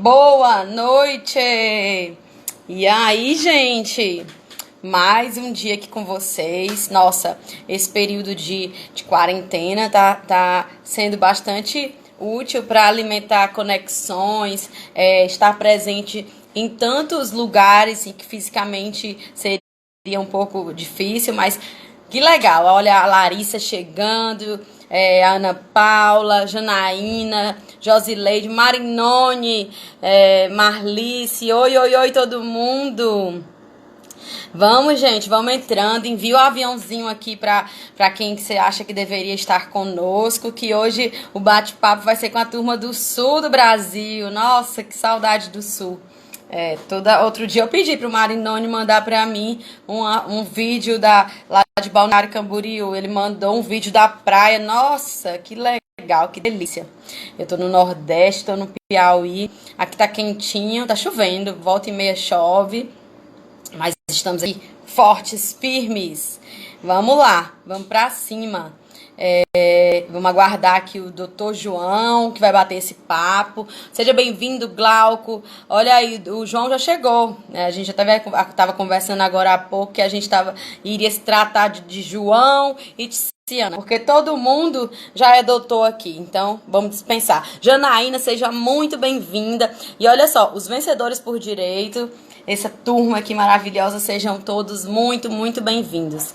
boa noite! E aí, gente? Mais um dia aqui com vocês. Nossa, esse período de, de quarentena tá, tá sendo bastante útil para alimentar conexões, é, estar presente em tantos lugares e que fisicamente seria um pouco difícil, mas que legal. Olha a Larissa chegando, é, Ana Paula, Janaína, Josileide, Marinone, é, Marlice, oi, oi, oi, todo mundo. Vamos, gente, vamos entrando. Envia o aviãozinho aqui para quem que você acha que deveria estar conosco, que hoje o bate-papo vai ser com a turma do sul do Brasil. Nossa, que saudade do sul. É, toda, outro dia eu pedi para o Marinone mandar para mim uma, um vídeo da, de Balneário Camboriú. Ele mandou um vídeo da praia. Nossa, que legal, que delícia. Eu tô no Nordeste, tô no Piauí. Aqui tá quentinho, tá chovendo, volta e meia chove. Mas estamos aqui fortes, firmes. Vamos lá, vamos para cima. É, vamos aguardar aqui o doutor João, que vai bater esse papo. Seja bem-vindo, Glauco. Olha aí, o João já chegou. Né? A gente já estava conversando agora há pouco que a gente tava, iria se tratar de, de João e de Ciana, porque todo mundo já é doutor aqui, então vamos dispensar. Janaína, seja muito bem-vinda. E olha só, os vencedores por direito, essa turma aqui maravilhosa, sejam todos muito, muito bem-vindos.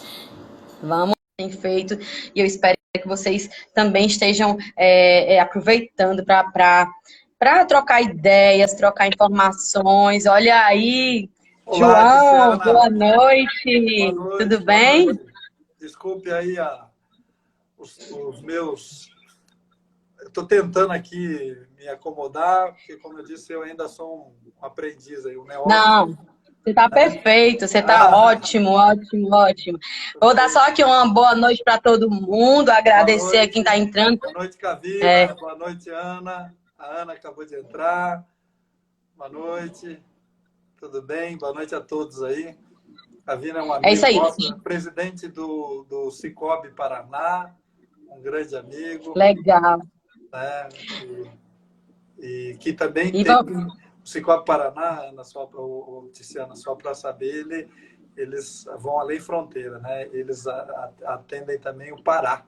Vamos tem feito e eu espero que vocês também estejam é, é, aproveitando para trocar ideias, trocar informações. Olha aí, Olá, João, boa noite. boa noite. Tudo bem? Noite. Desculpe aí a, os, os meus. Estou tentando aqui me acomodar, porque, como eu disse, eu ainda sou um aprendiz aí, um neófito. Não, você tá perfeito, você tá ah. ótimo, ótimo, ótimo. Vou dar só aqui uma boa noite para todo mundo, agradecer a quem tá entrando. Boa noite, Cavina. É. Boa noite, Ana. A Ana acabou de entrar. Boa noite. Tudo bem? Boa noite a todos aí. Cavina é uma amiga é isso aí. Nossa, presidente do, do Cicobi Paraná, um grande amigo. Legal. Né? E, e que também e tem... Vamos Cicobi Paraná, na sua, o, o Tiziana, só para saber, ele, eles vão além fronteira, né? Eles atendem também o Pará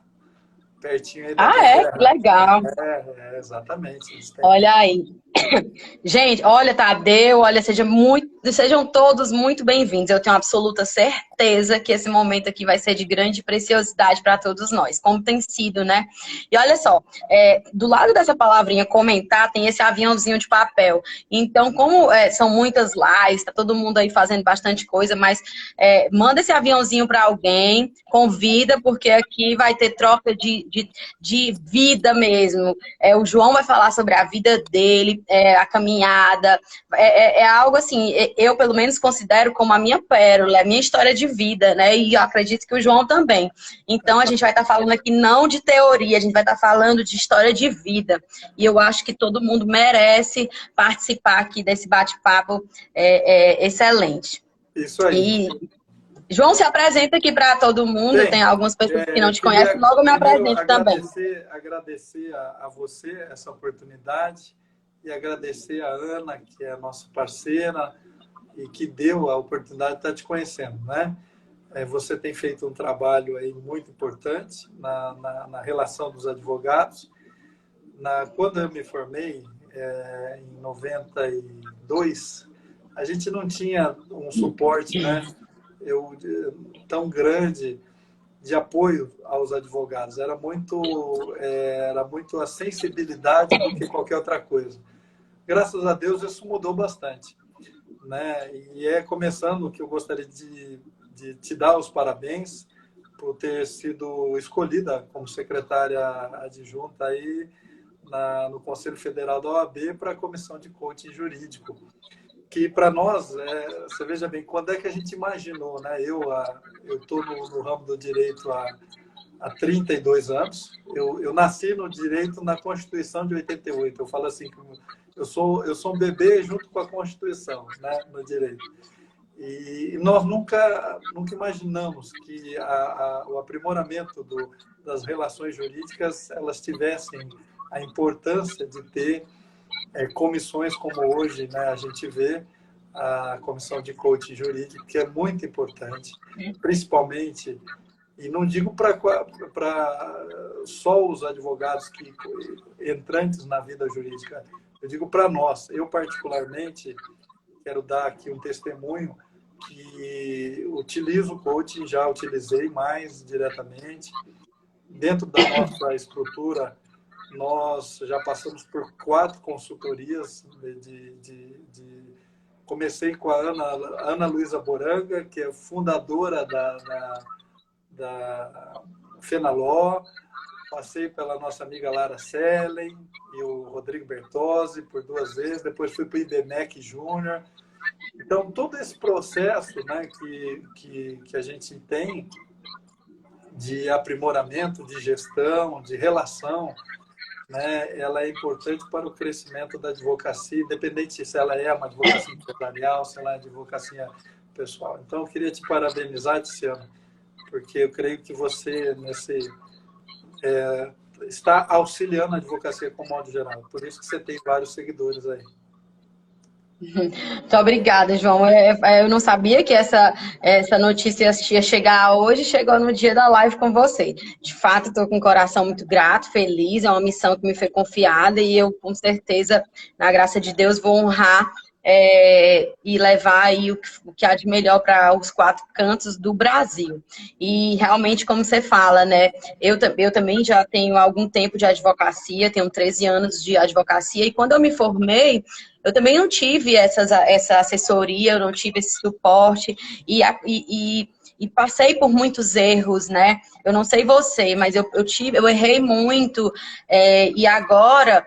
pertinho aí da Ah, é? Terra. Legal. É, é exatamente. Olha aí. Gente, olha, Tadeu, olha, seja muito, sejam todos muito bem-vindos. Eu tenho absoluta certeza que esse momento aqui vai ser de grande preciosidade para todos nós, como tem sido, né? E olha só, é, do lado dessa palavrinha comentar, tem esse aviãozinho de papel. Então, como é, são muitas lives, tá todo mundo aí fazendo bastante coisa, mas é, manda esse aviãozinho para alguém, convida, porque aqui vai ter troca de, de, de vida mesmo. É, o João vai falar sobre a vida dele, é, a caminhada. É, é, algo assim, eu pelo menos considero como a minha pérola, a minha história de vida, né? E eu acredito que o João também. Então a gente vai estar tá falando aqui não de teoria, a gente vai estar tá falando de história de vida. E eu acho que todo mundo merece participar aqui desse bate-papo é, é, excelente. Isso aí. E, João, se apresenta aqui para todo mundo. Bem, Tem algumas pessoas que não te conhecem, logo me apresente também. Agradecer a, a você essa oportunidade e agradecer a Ana, que é a nossa parceira e que deu a oportunidade de estar te conhecendo, né? É, você tem feito um trabalho aí muito importante na, na, na relação dos advogados. Na, quando eu me formei, é, em 92, a gente não tinha um suporte né, eu, tão grande de apoio aos advogados. Era muito, é, era muito a sensibilidade do que qualquer outra coisa. Graças a Deus isso mudou bastante. Né? E é começando que eu gostaria de, de te dar os parabéns por ter sido escolhida como secretária adjunta aí na, no Conselho Federal da OAB para a Comissão de Coaching Jurídico que para nós, é, você veja bem, quando é que a gente imaginou, né? Eu eu estou no, no, ramo do direito há, há 32 anos. Eu, eu nasci no direito na Constituição de 88. Eu falo assim, eu sou eu sou um bebê junto com a Constituição, né? No direito. E nós nunca nunca imaginamos que a, a, o aprimoramento do, das relações jurídicas elas tivessem a importância de ter é, comissões como hoje né, a gente vê, a comissão de coaching jurídico, que é muito importante, principalmente, e não digo para só os advogados que entrantes na vida jurídica, eu digo para nós. Eu, particularmente, quero dar aqui um testemunho que utilizo o coaching, já utilizei mais diretamente. Dentro da nossa estrutura, nós já passamos por quatro consultorias de, de, de comecei com a Ana, Ana Luísa Boranga, que é fundadora da, da, da Fenaló, passei pela nossa amiga Lara Sellen e o Rodrigo Bertozzi por duas vezes, depois fui para o IBMEC Júnior. Então, todo esse processo né, que, que, que a gente tem de aprimoramento, de gestão, de relação, né, ela é importante para o crescimento da advocacia, independente se ela é uma advocacia empresarial, se ela é advocacia pessoal. Então, eu queria te parabenizar, Tiziano, porque eu creio que você, nesse, é, está auxiliando a advocacia como modo geral. Por isso que você tem vários seguidores aí. Muito obrigada, João. É, é, eu não sabia que essa, essa notícia ia chegar hoje, chegou no dia da live com você. De fato, estou com o coração muito grato, feliz, é uma missão que me foi confiada e eu, com certeza, na graça de Deus, vou honrar é, e levar aí o que, o que há de melhor para os quatro cantos do Brasil. E realmente, como você fala, né? Eu, eu também já tenho algum tempo de advocacia, tenho 13 anos de advocacia, e quando eu me formei, eu também não tive essas, essa assessoria, eu não tive esse suporte, e, e, e passei por muitos erros, né? Eu não sei você, mas eu, eu tive, eu errei muito, é, e agora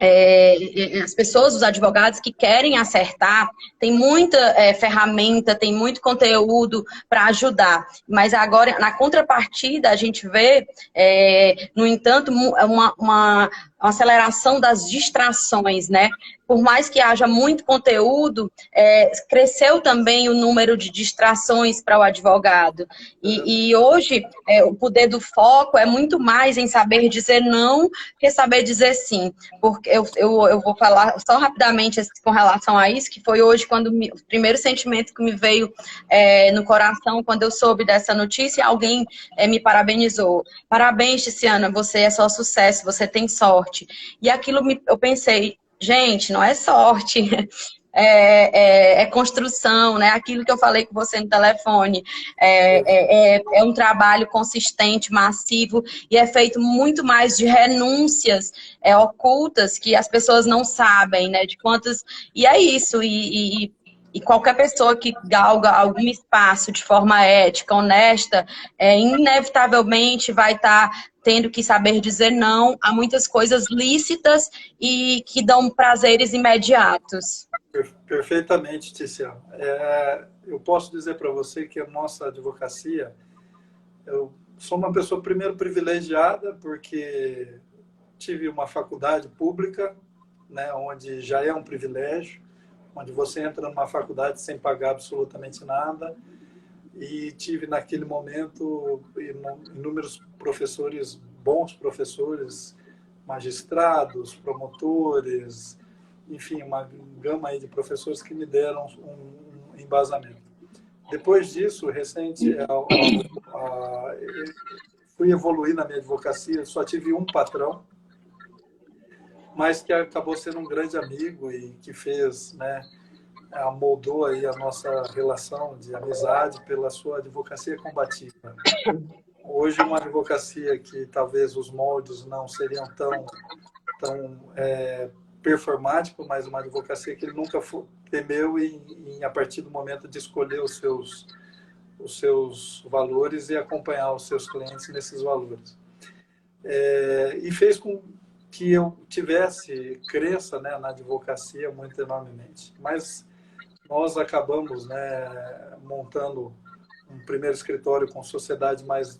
é, as pessoas, os advogados que querem acertar, tem muita é, ferramenta, tem muito conteúdo para ajudar. Mas agora, na contrapartida, a gente vê, é, no entanto, uma, uma, uma aceleração das distrações, né? Por mais que haja muito conteúdo, é, cresceu também o número de distrações para o advogado. E, e hoje, é, o poder do foco é muito mais em saber dizer não que saber dizer sim. Porque eu, eu, eu vou falar só rapidamente com relação a isso, que foi hoje quando me, o primeiro sentimento que me veio é, no coração quando eu soube dessa notícia, alguém é, me parabenizou. Parabéns, Tiziana, você é só sucesso, você tem sorte sorte. E aquilo me, eu pensei, gente, não é sorte. É, é, é, construção, né? Aquilo que eu falei com você no telefone. É, é, é, é, um trabalho consistente, massivo, e é feito muito mais de renúncias é, ocultas que as pessoas não sabem, né? De quantas. E é isso. E, e, e qualquer pessoa que galga algum espaço de forma ética, honesta, inevitavelmente vai estar tá tendo que saber dizer não a muitas coisas lícitas e que dão prazeres imediatos. Perfeitamente, Tiziana. É, eu posso dizer para você que a nossa advocacia, eu sou uma pessoa, primeiro, privilegiada, porque tive uma faculdade pública, né, onde já é um privilégio, onde você entra numa faculdade sem pagar absolutamente nada, e tive naquele momento inúmeros professores, bons professores, magistrados, promotores, enfim, uma gama de professores que me deram um, embasamento. Depois disso, recente, a, a, a, fui evoluir na minha advocacia, só tive um patrão, mas que acabou sendo um grande amigo e que fez, né, moldou aí a nossa relação de amizade pela sua advocacia combativa. Hoje, uma advocacia que talvez os moldes não seriam tão, tão é, performáticos, mas uma advocacia que ele nunca temeu em, em, a partir do momento de escolher os seus, os seus valores e acompanhar os seus clientes nesses valores. É, e fez com que eu tivesse crença né, na advocacia muito enormemente. Mas nós acabamos né, montando um primeiro escritório com sociedade mais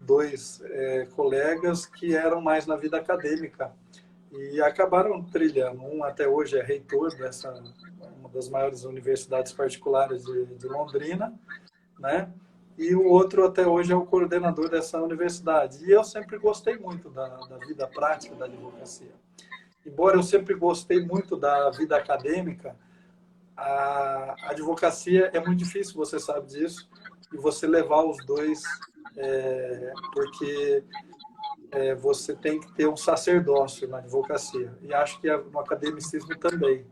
dois é, colegas que eram mais na vida acadêmica e acabaram trilhando. Um até hoje é reitor dessa uma das maiores universidades particulares de, de Londrina, né? E o outro até hoje é o coordenador dessa universidade. E eu sempre gostei muito da, da vida prática da advocacia. embora eu sempre gostei muito da vida acadêmica, a advocacia é muito difícil, você sabe disso, e você levar os dois, é, porque é, você tem que ter um sacerdócio na advocacia, e acho que no academicismo também.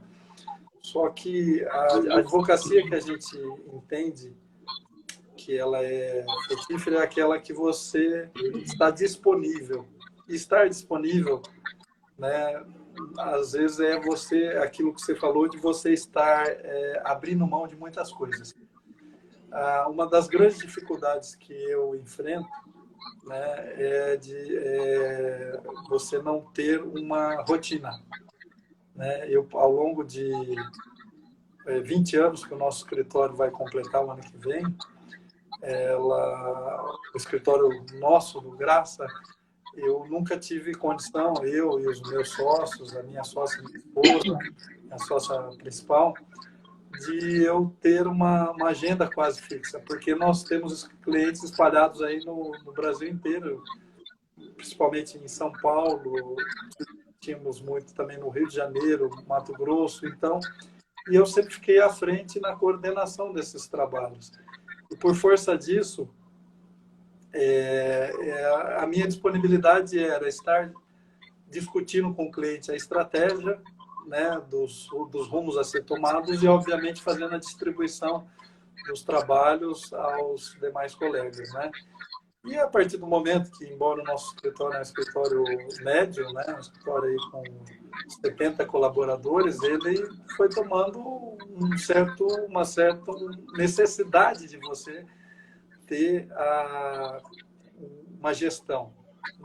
Só que a, a advocacia que a gente entende que ela é frutífera é aquela que você está disponível. E estar disponível, né, às vezes é você, aquilo que você falou, de você estar é, abrindo mão de muitas coisas. Ah, uma das grandes dificuldades que eu enfrento né, é de é, você não ter uma rotina. Né? Eu, ao longo de é, 20 anos que o nosso escritório vai completar o ano que vem, ela, o escritório nosso, do Graça, eu nunca tive condição, eu e os meus sócios, a minha sócia, minha esposa, a sócia principal, de eu ter uma, uma, agenda quase fixa, porque nós temos clientes espalhados aí no, no Brasil inteiro, principalmente em São Paulo, tínhamos muito também no Rio de Janeiro, Mato Grosso, então, e eu sempre fiquei à frente na coordenação desses trabalhos. E por força disso, é, é, a minha disponibilidade era estar discutindo com o cliente a estratégia né, dos, dos rumos a ser tomados e, obviamente, fazendo a distribuição dos trabalhos aos demais colegas. Né? E a partir do momento que, embora o nosso escritório é um escritório médio, né, um escritório aí com 70 colaboradores, ele foi tomando um certo, uma certa necessidade de você ter a, uma gestão.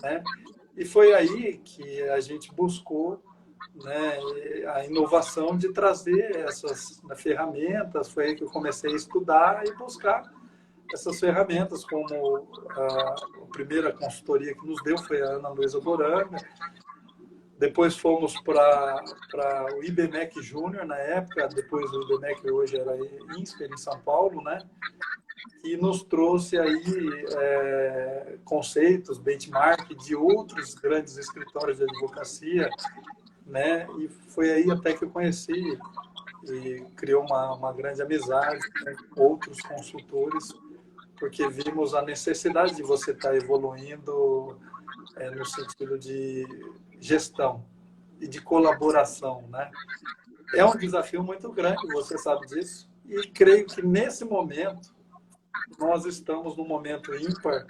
Né? E foi aí que a gente buscou né, a inovação de trazer essas ferramentas, foi aí que eu comecei a estudar e buscar essas ferramentas, como a, a primeira consultoria que nos deu foi a Ana Luísa Boranga, depois fomos para o IBMEC Júnior na época, depois o IBMEC hoje era INSPER em São Paulo, né? E nos trouxe aí é, conceitos, benchmark de outros grandes escritórios de advocacia, né? E foi aí até que eu conheci e criou uma, uma grande amizade com outros consultores porque vimos a necessidade de você estar evoluindo é, no sentido de gestão e de colaboração, né? É um desafio muito grande, você sabe disso, e creio que nesse momento nós estamos no momento ímpar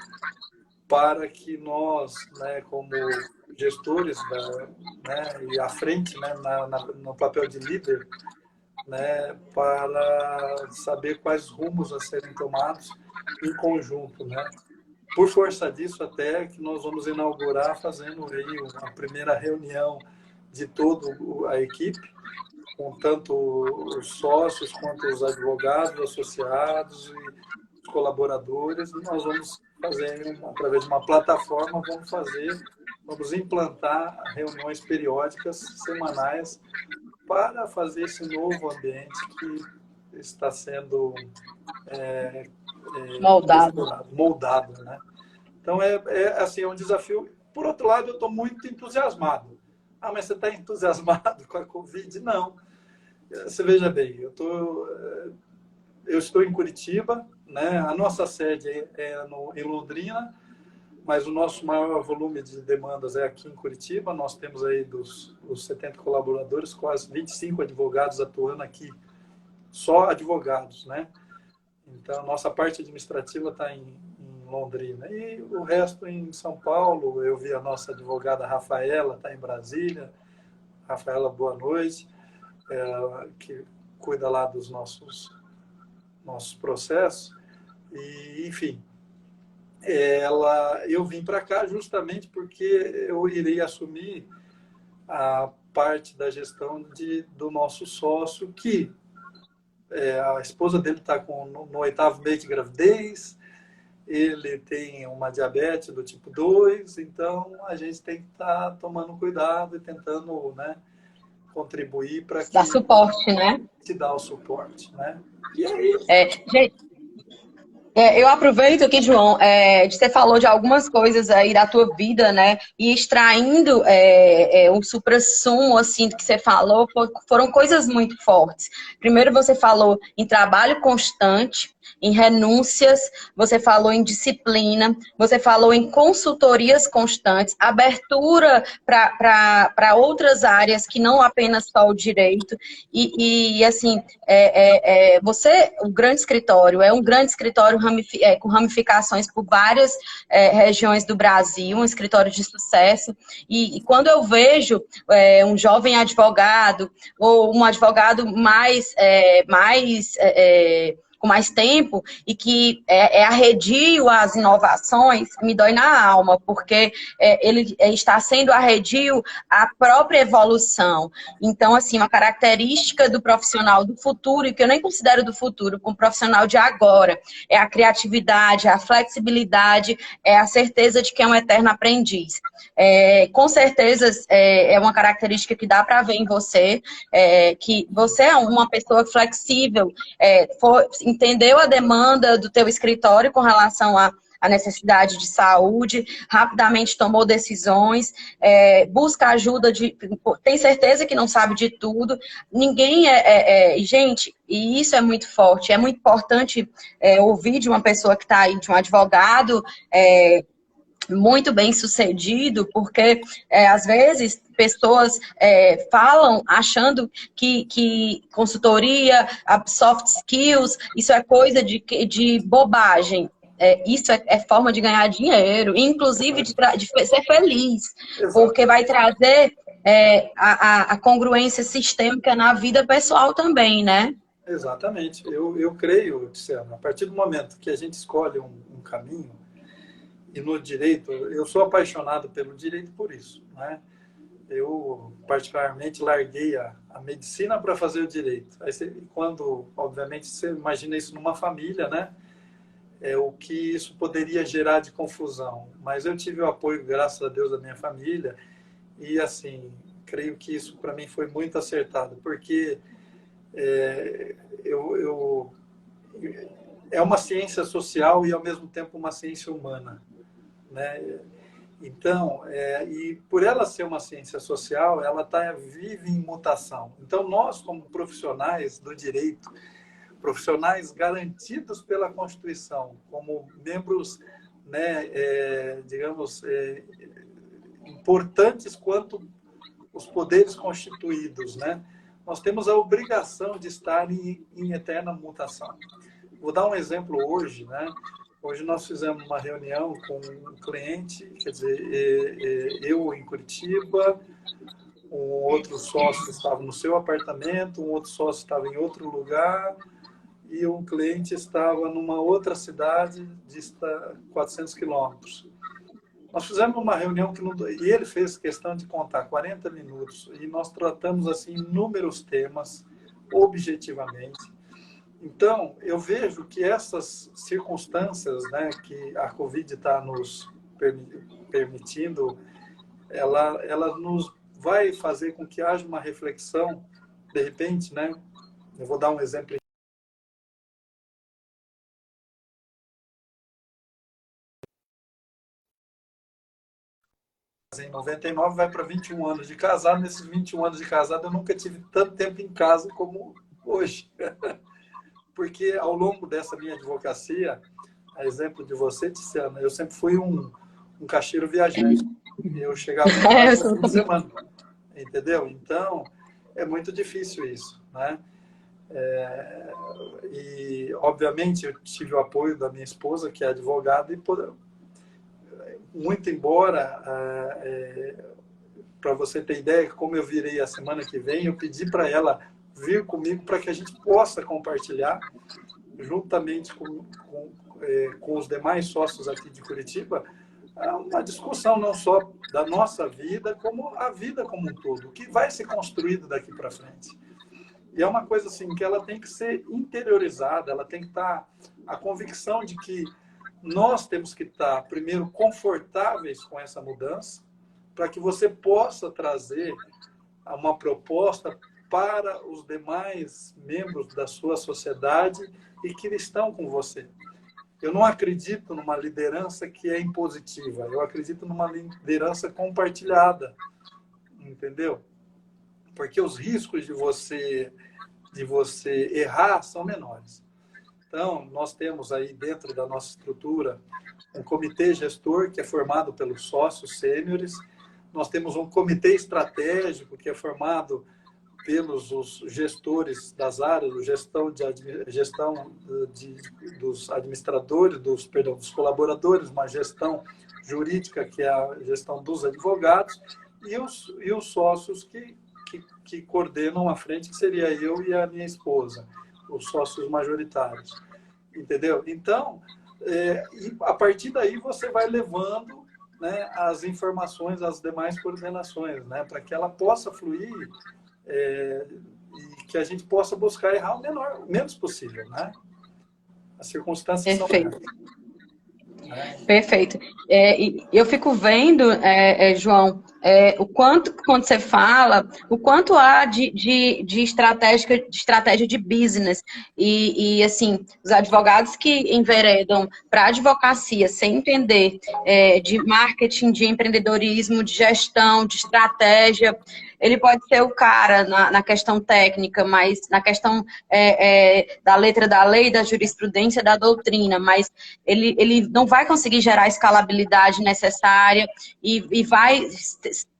para que nós, né, como gestores da, né, e à frente, né, na, na, no papel de líder, né, para saber quais rumos a serem tomados em conjunto, né? Por força disso, até que nós vamos inaugurar fazendo aí uma primeira reunião de toda a equipe, com tanto os sócios quanto os advogados, associados e colaboradores. E nós vamos fazer, através de uma plataforma, vamos fazer, vamos implantar reuniões periódicas, semanais, para fazer esse novo ambiente que está sendo é, é, moldado. moldado, né? Então é, é assim é um desafio. Por outro lado, eu estou muito entusiasmado. Ah, mas você está entusiasmado com a Covid? Não. Você veja bem, eu tô, eu estou em Curitiba, né? A nossa sede é no, em Londrina, mas o nosso maior volume de demandas é aqui em Curitiba. Nós temos aí dos, dos 70 colaboradores, quase 25 advogados atuando aqui, só advogados, né? Então, nossa parte administrativa está em, em, Londrina. E o resto em São Paulo. Eu vi a nossa advogada Rafaela, está em Brasília. Rafaela, boa noite. É, que cuida lá dos nossos, nossos processos. E, enfim, ela, eu vim para cá justamente porque eu irei assumir a parte da gestão de, do nosso sócio, que é, a esposa dele está no, no oitavo mês de gravidez, ele tem uma diabetes do tipo 2, então a gente tem que estar tá tomando cuidado e tentando né, contribuir para que... Dar suporte, né? Te dar o suporte, né? E aí... É, gente, É, eu aproveito aqui, João, é, você falou de algumas coisas aí da tua vida, né? E extraindo é, é, supra-sumo, assim, que você falou, foram coisas muito fortes. Primeiro, você falou em trabalho constante, em renúncias, você falou em disciplina, você falou em consultorias constantes, abertura para outras áreas que não apenas só o direito. E, e assim, é, é, é, você, o grande escritório, é um grande escritório é, com ramificações por várias é, regiões do Brasil, um escritório de sucesso. E, e quando eu vejo é, um jovem advogado ou um advogado mais, mais com mais tempo e que é, é arredio às inovações, me dói na alma, porque é, ele é, está sendo arredio à própria evolução. Então, assim, uma característica do profissional do futuro, e que eu nem considero do futuro, como profissional de agora, é a criatividade, a flexibilidade, é a certeza de que é um eterno aprendiz. É, com certeza é, é, uma característica que dá para ver em você, é, que você é uma pessoa flexível, for, entendeu a demanda do teu escritório com relação a a necessidade de saúde, rapidamente tomou decisões, é, busca ajuda de. Tem certeza que não sabe de tudo. Ninguém é, é, é Gente, e isso é muito forte, é muito importante é, ouvir de uma pessoa que está aí, de um advogado. Muito bem sucedido, porque é, às vezes pessoas é, falam achando que, que consultoria, soft skills, isso é coisa de, de bobagem. É, isso é, é, forma de ganhar dinheiro, inclusive de, de ser feliz, Exato. porque vai trazer é, a, a, congruência sistêmica na vida pessoal também, né? Exatamente. Eu, eu creio, Tiziana, a partir do momento que a gente escolhe um, um caminho, e no direito, eu sou apaixonado pelo direito por isso, né? eu particularmente larguei a, a medicina para fazer o direito. Aí você, quando, obviamente, você imagina isso numa família, né? É o que isso poderia gerar de confusão. Mas eu tive o apoio, graças a Deus, da minha família e assim creio que isso para mim foi muito acertado, porque é, eu, eu é uma ciência social e ao mesmo tempo uma ciência humana, né? Então, é, e por ela ser uma ciência social, ela tá, vive em mutação. Então, nós, como profissionais do direito, profissionais garantidos pela Constituição, como membros, né, é, digamos, é, importantes quanto os poderes constituídos, né? Nós temos a obrigação de estar em, em eterna mutação. Vou dar um exemplo hoje, né? Hoje nós fizemos uma reunião com um cliente, quer dizer, eu em Curitiba, um outro sócio estava no seu apartamento, um outro sócio estava em outro lugar e um cliente estava numa outra cidade dista 400 quilômetros. Nós fizemos uma reunião que não, e ele fez questão de contar 40 minutos e nós tratamos assim inúmeros temas objetivamente então, eu vejo que essas circunstâncias né, que a Covid está nos permitindo, ela, ela nos vai fazer com que haja uma reflexão, de repente, né? Eu vou dar um exemplo em 99, vai para 21 anos de casado. Nesses 21 anos de casado, eu nunca tive tanto tempo em casa como hoje. porque ao longo dessa minha advocacia, a exemplo de você, Tiziana, eu sempre fui um, um caixeiro viajante. Eu chegava no fim de semana, entendeu? Então, é muito difícil isso, né? É, e, obviamente, eu tive o apoio da minha esposa, que é advogada, e por, muito embora, é, é para você ter ideia, como eu virei a semana que vem, eu pedi para ela vir comigo para que a gente possa compartilhar, juntamente com, com, é, com os demais sócios aqui de Curitiba, uma discussão não só da nossa vida, como a vida como um todo, o que vai ser construído daqui para frente. E é uma coisa assim que ela tem que ser interiorizada, ela tem que estar a convicção de que nós temos que estar primeiro confortáveis com essa mudança, para que você possa trazer uma proposta para os demais membros da sua sociedade e que estão com você. Eu não acredito numa liderança que é impositiva. Eu acredito numa liderança compartilhada, entendeu? Porque os riscos de você de você errar são menores. Então, nós temos aí dentro da nossa estrutura um comitê gestor que é formado pelos sócios sêniores. Nós temos um comitê estratégico que é formado pelos os gestores das áreas, gestão de gestão de, dos administradores, dos perdão, dos colaboradores, uma gestão jurídica que é a gestão dos advogados e os, e os sócios que, que, que coordenam a frente, que seria eu e a minha esposa, os sócios majoritários, entendeu? Então, é, a partir daí você vai levando né, as informações às demais coordenações, né, para que ela possa fluir é, e que a gente possa buscar errar o menor, o menos possível, né? As circunstâncias Perfeito. são Perfeito. É, eu fico vendo, é, é, João, é, o quanto, quando você fala, o quanto há de, de, de, estratégia, de estratégia de business. E, e, assim, os advogados que enveredam para a advocacia sem entender é, de marketing, de empreendedorismo, de gestão, de estratégia, ele pode ser o cara na, na questão técnica, mas na questão é, é, da letra da lei, da jurisprudência, da doutrina, mas ele, ele não vai conseguir gerar a escalabilidade necessária e, e vai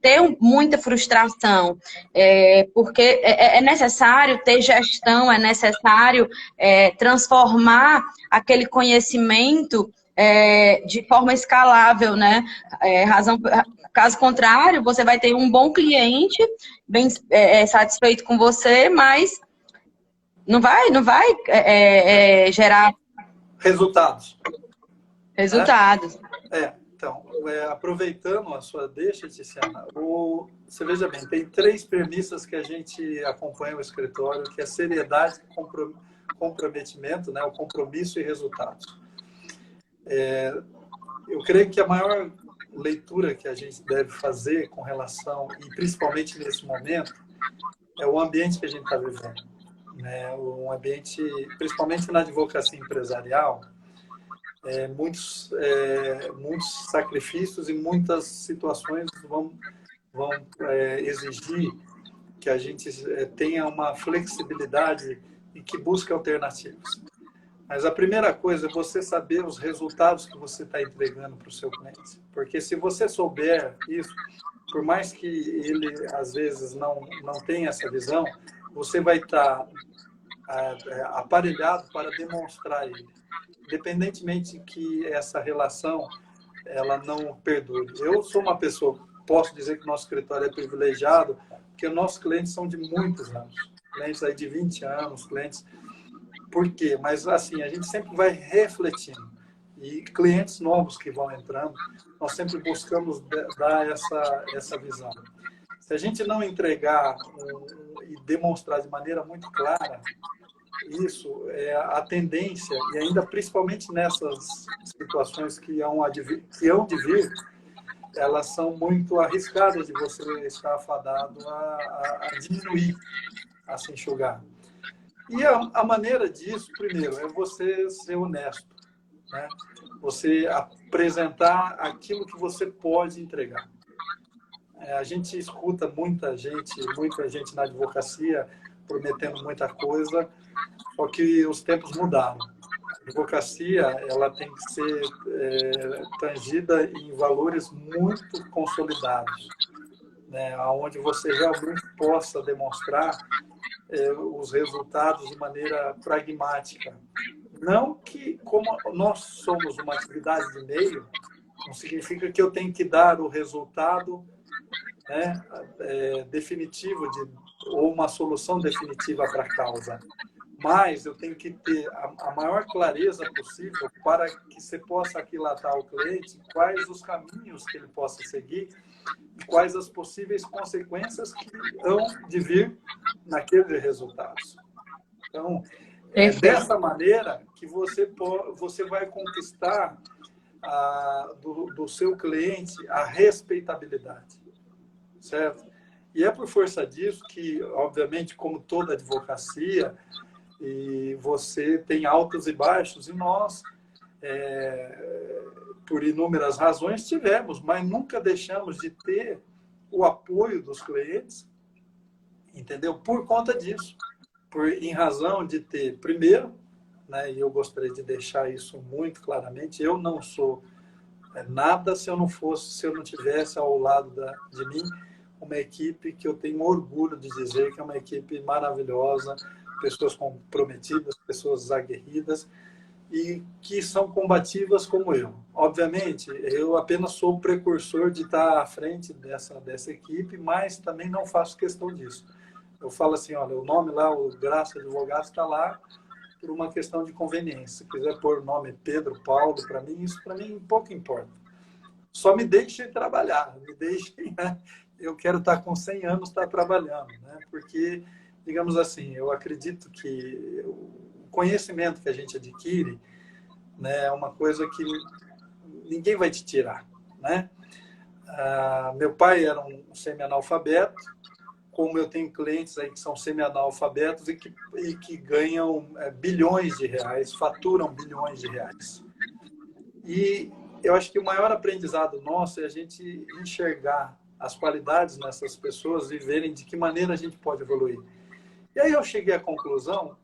ter muita frustração, é, porque é, é, necessário ter gestão, é necessário é, transformar aquele conhecimento é, de forma escalável, né? É, razão, caso contrário, você vai ter um bom cliente, bem é, é satisfeito com você, mas não vai, não vai é, é, gerar resultados. Resultados. É, então, aproveitando a sua deixa, Tiziana, você veja bem, tem três premissas que a gente acompanha o escritório, que é seriedade, comprometimento, né, o compromisso e resultados. É, eu creio que a maior leitura que a gente deve fazer com relação, e principalmente nesse momento, é o ambiente que a gente está vivendo. Né? Um ambiente, principalmente na advocacia empresarial, é, muitos, é, muitos sacrifícios e muitas situações vão, vão é, exigir que a gente é, tenha uma flexibilidade e que busque alternativas. Mas a primeira coisa é você saber os resultados que você está entregando para o seu cliente. Porque se você souber isso, por mais que ele às vezes não, não tenha essa visão, você vai estar tá, é, aparelhado para demonstrar ele. Independentemente que essa relação ela não perdure. Eu sou uma pessoa, posso dizer que nosso escritório é privilegiado, porque nossos clientes são de muitos anos. Clientes aí de 20 anos, clientes por quê? Mas, assim, a gente sempre vai refletindo. E clientes novos que vão entrando, nós sempre buscamos dar essa, essa visão. Se a gente não entregar um, e demonstrar de maneira muito clara isso, é a tendência, e ainda principalmente nessas situações que hão, que hão de vir, elas são muito arriscadas de você estar afadado a, a, diminuir, a se enxugar. E a, a, maneira disso, primeiro, é você ser honesto, né? Você apresentar aquilo que você pode entregar. É, a gente escuta muita gente, muita gente na advocacia prometendo muita coisa, só que os tempos mudaram. A advocacia ela tem que ser é, tangida em valores muito consolidados, né? onde você realmente possa demonstrar é, os resultados de maneira pragmática. Não que, como nós somos uma atividade de meio, não significa que eu tenho que dar o resultado né, é, definitivo de, ou uma solução definitiva para a causa. Mas eu tenho que ter a, a, maior clareza possível para que você possa aquilatar o cliente quais os caminhos que ele possa seguir quais as possíveis consequências que hão de vir naqueles resultados. Então, é dessa maneira que você, pode, você vai conquistar a, do, do seu cliente a respeitabilidade, certo? E é por força disso que, obviamente, como toda advocacia, e você tem altos e baixos, e nós é, por inúmeras razões, tivemos, mas nunca deixamos de ter o apoio dos clientes, entendeu? Por conta disso, por em razão de ter, primeiro, né, e eu gostaria de deixar isso muito claramente, eu não sou é, nada se eu não fosse, se eu não tivesse ao lado da, de mim uma equipe que eu tenho orgulho de dizer que é uma equipe maravilhosa, pessoas comprometidas, pessoas aguerridas e que são combativas como eu. Obviamente, eu apenas sou o precursor de estar à frente dessa, dessa equipe, mas também não faço questão disso. Eu falo assim, olha, o nome lá, o Graça Advogado, está lá por uma questão de conveniência. Se quiser pôr o nome Pedro, Paulo, para mim, isso para mim pouco importa. Só me deixem trabalhar, me deixem... Né? Eu quero estar com 100 anos, estar trabalhando, né? porque, digamos assim, eu acredito que conhecimento que a gente adquire né, é uma coisa que ninguém vai te tirar. Né? Ah, meu pai era um semi-analfabeto, como eu tenho clientes aí que são semi-analfabetos e que, e que ganham é, bilhões de reais, faturam bilhões de reais. E eu acho que o maior aprendizado nosso é a gente enxergar as qualidades nessas pessoas e verem de que maneira a gente pode evoluir. E aí eu cheguei à conclusão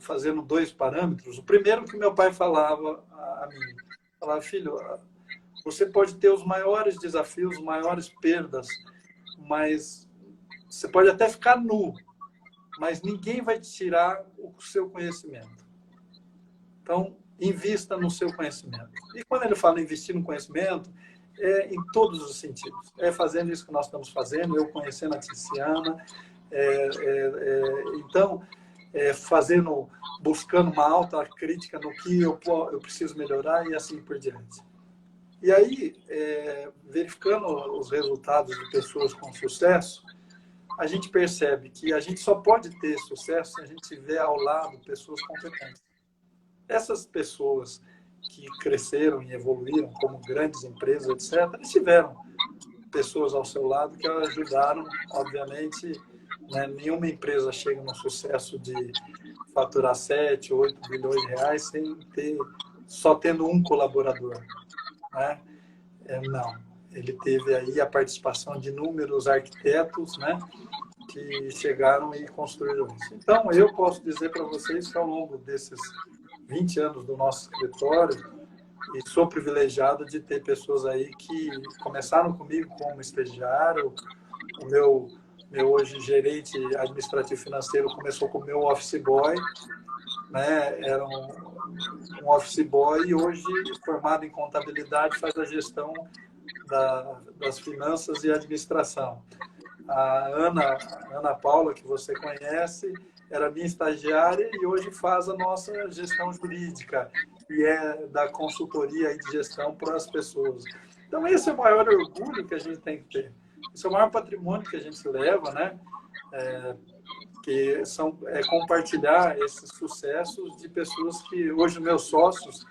fazendo dois parâmetros. O primeiro que meu pai falava a mim, falava, filho, você pode ter os maiores desafios, maiores perdas, mas você pode até ficar nu, mas ninguém vai te tirar o seu conhecimento. Então, invista no seu conhecimento. E quando ele fala investir no conhecimento, é em todos os sentidos. É fazendo isso que nós estamos fazendo, eu conhecendo a Tiziana. É, é, é, então, é, fazendo, buscando uma alta crítica no que eu, eu preciso melhorar e assim por diante. E aí, verificando os resultados de pessoas com sucesso, a gente percebe que a gente só pode ter sucesso se a gente tiver ao lado pessoas competentes. Essas pessoas que cresceram e evoluíram como grandes empresas, etc., eles tiveram pessoas ao seu lado que ajudaram, obviamente, né? Nenhuma empresa chega no sucesso de faturar 7, 8 bilhões de reais sem ter, só tendo um colaborador. Né? É, não. Ele teve aí a participação de inúmeros arquitetos né? que chegaram e construíram isso. Então, eu posso dizer para vocês que ao longo desses 20 anos do nosso escritório, e sou privilegiado de ter pessoas aí que começaram comigo como estagiário, o meu meu hoje gerente administrativo financeiro começou com o meu office boy, né? Era um, um office boy e hoje formado em contabilidade faz a gestão da, das finanças e administração. A Ana, Ana Paula, que você conhece, era minha estagiária e hoje faz a nossa gestão jurídica e é da consultoria de gestão para as pessoas. Então esse é o maior orgulho que a gente tem que ter. Esse é o maior patrimônio que a gente leva, né? É, que são é compartilhar esses sucessos de pessoas que hoje meus sócios,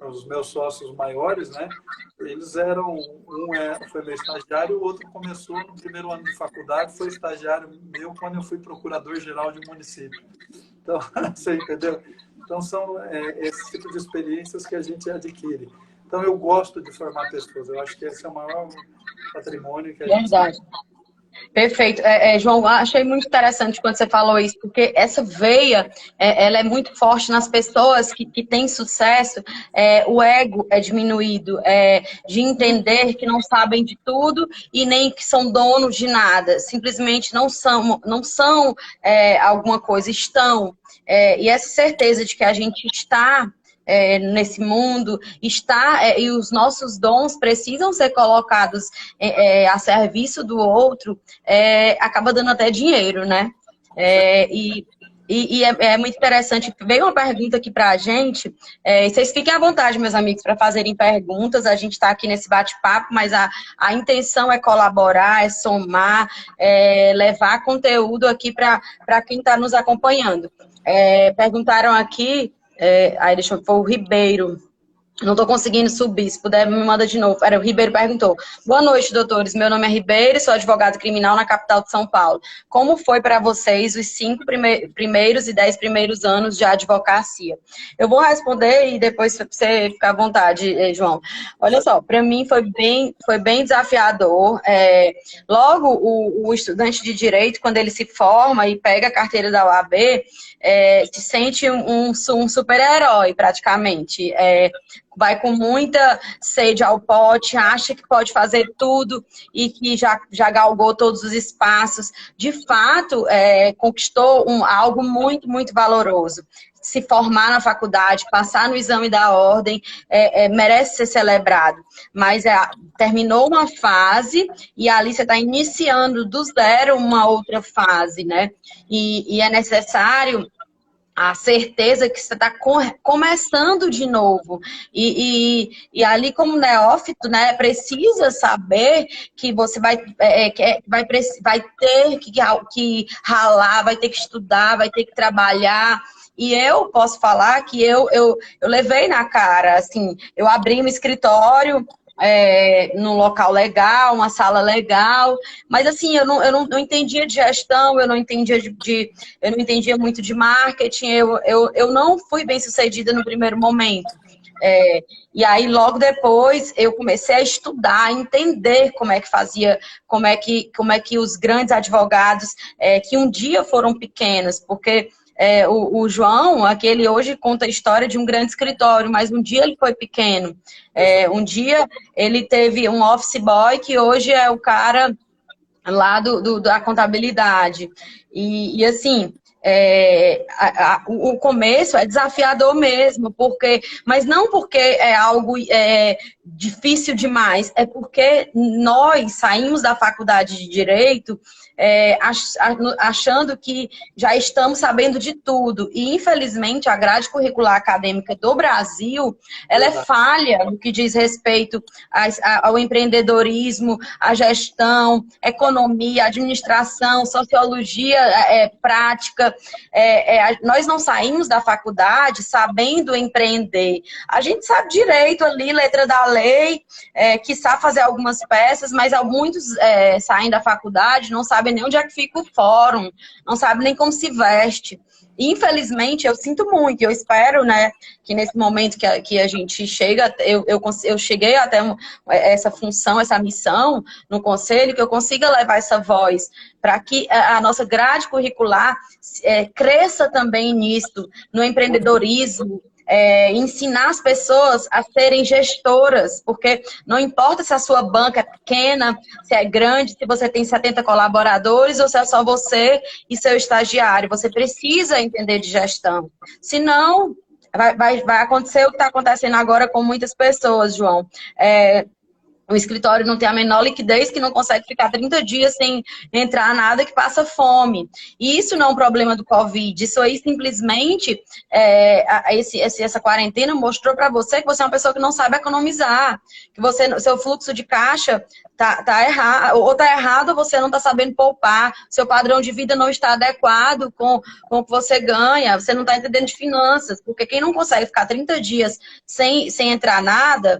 os meus sócios maiores, né? Eles eram um é, foi meu estagiário, o outro começou no primeiro ano de faculdade, foi estagiário meu quando eu fui procurador geral de município. Então, você entendeu? Então são é, esse tipo de experiências que a gente adquire. Então eu gosto de formar pessoas. Eu acho que esse é o maior patrimônio que Verdade. gente Perfeito. É, é, João, achei muito interessante quando você falou isso, porque essa veia, é, ela é muito forte nas pessoas que, que têm sucesso, é, o ego é diminuído, é, de entender que não sabem de tudo e nem que são donos de nada, simplesmente não são, não são é, alguma coisa, estão. e essa certeza de que a gente está é, nesse mundo, está é, e os nossos dons precisam ser colocados é, é a serviço do outro, é, acaba dando até dinheiro, né? É, e, e, e é, muito interessante. Veio uma pergunta aqui para a gente. vocês fiquem à vontade, meus amigos, para fazerem perguntas. A gente está aqui nesse bate-papo, mas a, a intenção é colaborar, é somar, é levar conteúdo aqui para quem está nos acompanhando. perguntaram aqui é, aí deixa foi o Ribeiro. Não estou conseguindo subir. Se puder, me manda de novo. Era o Ribeiro perguntou. Boa noite, doutores. Meu nome é Ribeiro, sou advogado criminal na capital de São Paulo. Como foi para vocês os cinco primeiros e dez primeiros anos de advocacia? Eu vou responder e depois você ficar à vontade, eh, João. Olha só, para mim foi bem, foi bem desafiador. É, logo, o, o, estudante de direito, quando ele se forma e pega a carteira da OAB, é, se sente um, um super-herói, praticamente. É, vai com muita sede ao pote, acha que pode fazer tudo e que já, já galgou todos os espaços. De fato, é, conquistou um, algo muito, muito valoroso se formar na faculdade, passar no exame da ordem, é, é, merece ser celebrado. Mas é, terminou uma fase e ali você está iniciando do zero uma outra fase, né? E, e é necessário a certeza que você está começando de novo. E, e, e, ali, como neófito, né, precisa saber que você vai, é, é que é, vai, vai ter que, que ralar, vai ter que estudar, vai ter que trabalhar. E eu posso falar que eu, eu, eu levei na cara, assim, eu abri um escritório é, num local legal, uma sala legal, mas assim, eu não, eu não, não entendia de gestão, eu não entendia de, de, eu não entendia muito de marketing, eu, eu, eu não fui bem sucedida no primeiro momento. É, e aí, logo depois, eu comecei a estudar, a entender como é que fazia, como é que, como é que os grandes advogados, é, que um dia foram pequenos, porque é, o, o, João, aquele hoje conta a história de um grande escritório, mas um dia ele foi pequeno. É, um dia ele teve um office boy que hoje é o cara lá do, do da contabilidade. E, e assim, é, a, a, o começo é desafiador mesmo, porque, mas não porque é algo é, difícil demais, é porque nós saímos da faculdade de direito é, achando que já estamos sabendo de tudo. E, infelizmente, a grade curricular acadêmica do Brasil, ela é falha no que diz respeito ao empreendedorismo, à gestão, economia, administração, sociologia é, prática. É, é, nós não saímos da faculdade sabendo empreender. A gente sabe direito ali, letra da lei, é, que sabe fazer algumas peças, mas muitos é, saem da faculdade, não sabem nem onde é que fica o fórum, não sabe nem como se veste. Infelizmente, eu sinto muito, eu espero, né, que nesse momento que a, que a gente chega, eu, eu, eu cheguei até essa função, essa missão no conselho, que eu consiga levar essa voz para que a, a, nossa grade curricular é, cresça também nisso, no empreendedorismo, é, ensinar as pessoas a serem gestoras, porque não importa se a sua banca é pequena, se é grande, se você tem 70 colaboradores ou se é só você e seu estagiário. Você precisa entender de gestão. Senão, vai, vai, vai acontecer o que está acontecendo agora com muitas pessoas, João. É, o escritório não tem a menor liquidez, que não consegue ficar 30 dias sem entrar nada, que passa fome. E isso não é um problema do Covid. Isso aí simplesmente, é, esse, essa quarentena mostrou para você que você é uma pessoa que não sabe economizar, que você, seu fluxo de caixa tá, tá errado, ou tá errado, ou você não está sabendo poupar, seu padrão de vida não está adequado com, com o que você ganha, você não está entendendo de finanças, porque quem não consegue ficar 30 dias sem, sem entrar nada,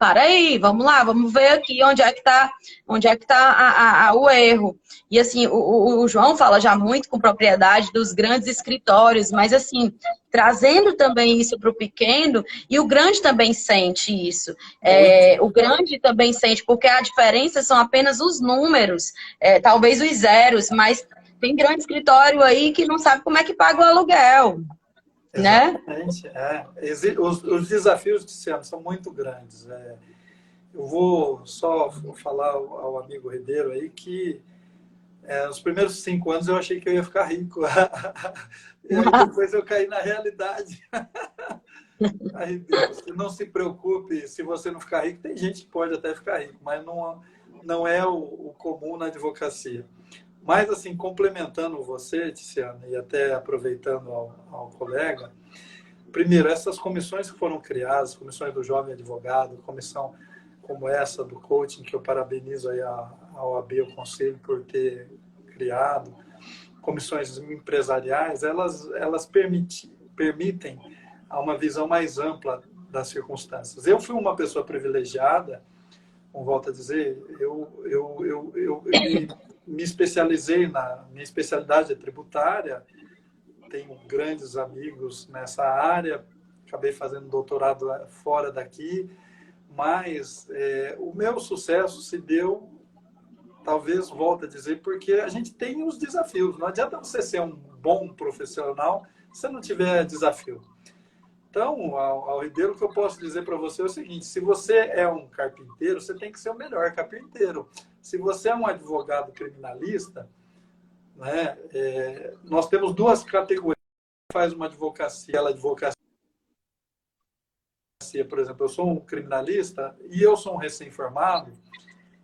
para aí, vamos lá, vamos ver aqui onde é que está onde é que tá a, a, a, o erro. E assim, o, o, João fala já muito com propriedade dos grandes escritórios, mas assim, trazendo também isso para o pequeno, e o grande também sente isso. É, o grande também sente, porque a diferença são apenas os números, é, talvez os zeros, mas tem grande escritório aí que não sabe como é que paga o aluguel. Né? Exatamente. Né? É. Os, os, desafios de ano são muito grandes. É. Eu vou só falar ao, amigo Ribeiro aí que é, nos primeiros cinco anos eu achei que eu ia ficar rico. depois eu caí na realidade. aí, não se preocupe, se você não ficar rico, tem gente que pode até ficar rico, mas não, não é o, o comum na advocacia. Mas, assim, complementando você, Tiziana, e até aproveitando ao, ao colega, primeiro, essas comissões que foram criadas, comissões do jovem advogado, comissão como essa do coaching, que eu parabenizo aí a, a OAB, o Conselho, por ter criado, comissões empresariais, elas, elas permiti, permitem uma visão mais ampla das circunstâncias. Eu fui uma pessoa privilegiada, como volto a dizer, eu, eu, eu, eu me, especializei na minha especialidade é tributária, tenho grandes amigos nessa área, acabei fazendo doutorado fora daqui, mas é, o meu sucesso se deu, talvez volto a dizer, porque a gente tem os desafios. Não adianta você ser um bom profissional se não tiver desafio. Então, ao, ao Ribeiro, o que eu posso dizer para você é o seguinte: se você é um carpinteiro, você tem que ser o melhor carpinteiro. Se você é um advogado criminalista, né, é, nós temos duas categorias. Faz uma advocacia, ela advocacia, por exemplo, eu sou um criminalista e eu sou um recém-formado,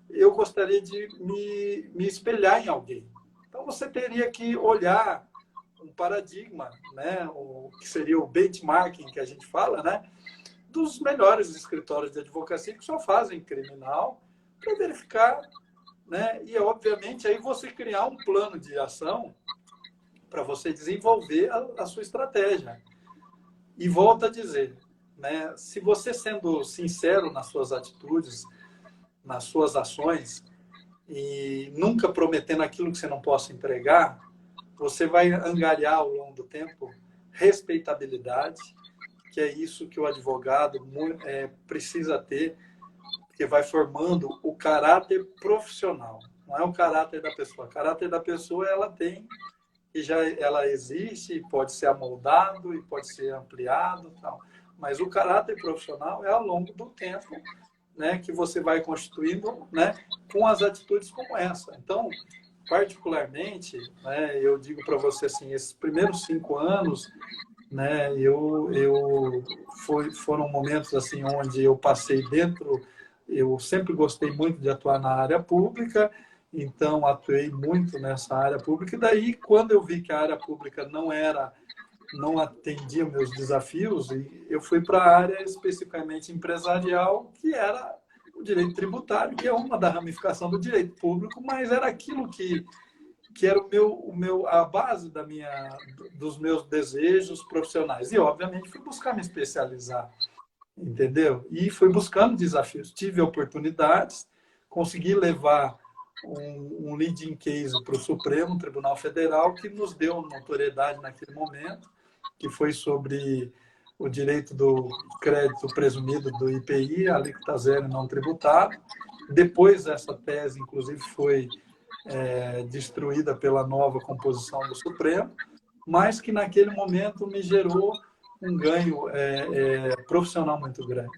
eu gostaria de me, me espelhar em alguém. Então, você teria que olhar um paradigma, né, o que seria o benchmarking que a gente fala, né, dos melhores escritórios de advocacia que só fazem criminal para verificar, né, e obviamente aí você criar um plano de ação para você desenvolver a, a sua estratégia. E volta a dizer, né, se você sendo sincero nas suas atitudes, nas suas ações e nunca prometendo aquilo que você não possa entregar, você vai angariar ao longo do tempo respeitabilidade, que é isso que o advogado é, precisa ter, que vai formando o caráter profissional. Não é o caráter da pessoa. O caráter da pessoa ela tem e já ela existe, pode ser amoldado e pode ser ampliado, tal. Mas o caráter profissional é ao longo do tempo, né, que você vai constituindo, né, com as atitudes como essa. Então, particularmente, né, eu digo para você assim, esses primeiros cinco anos, né, eu, eu foi, foram momentos assim onde eu passei dentro, eu sempre gostei muito de atuar na área pública, então atuei muito nessa área pública. E daí, quando eu vi que a área pública não era, não atendia meus desafios, eu fui para a área especificamente empresarial, que era o direito tributário, que é uma da ramificação do direito público, mas era aquilo que, que era o meu, o meu, a base da minha, dos meus desejos profissionais. E, obviamente, fui buscar me especializar, entendeu? E fui buscando desafios. Tive oportunidades, consegui levar um, um leading case para o Supremo Tribunal Federal, que nos deu notoriedade naquele momento, que foi sobre o direito do crédito presumido do IPI, alíquota zero não tributado. Depois, essa tese, inclusive, foi é, destruída pela nova composição do Supremo, mas que naquele momento me gerou um ganho é, é, profissional muito grande.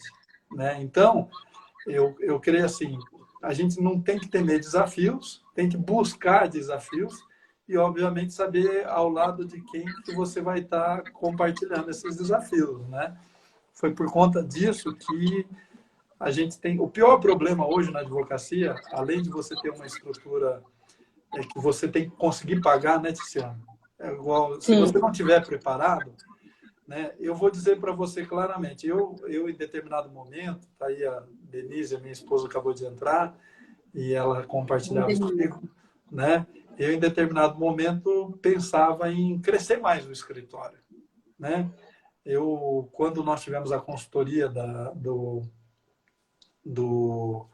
Né? Então, eu, eu creio assim, a gente não tem que temer desafios, tem que buscar desafios e, obviamente, saber ao lado de quem que você vai estar compartilhando esses desafios, né? Foi por conta disso que a gente tem... O pior problema hoje na advocacia, além de você ter uma estrutura é que você tem que conseguir pagar, né, Tiziana? É igual, se você não tiver preparado, né, eu vou dizer para você claramente, eu, eu em determinado momento, tá aí a Denise, a minha esposa, acabou de entrar, e ela compartilhava comigo, né? Eu, em determinado momento, pensava em crescer mais o escritório. Né? Eu, quando nós tivemos a consultoria da, do, do,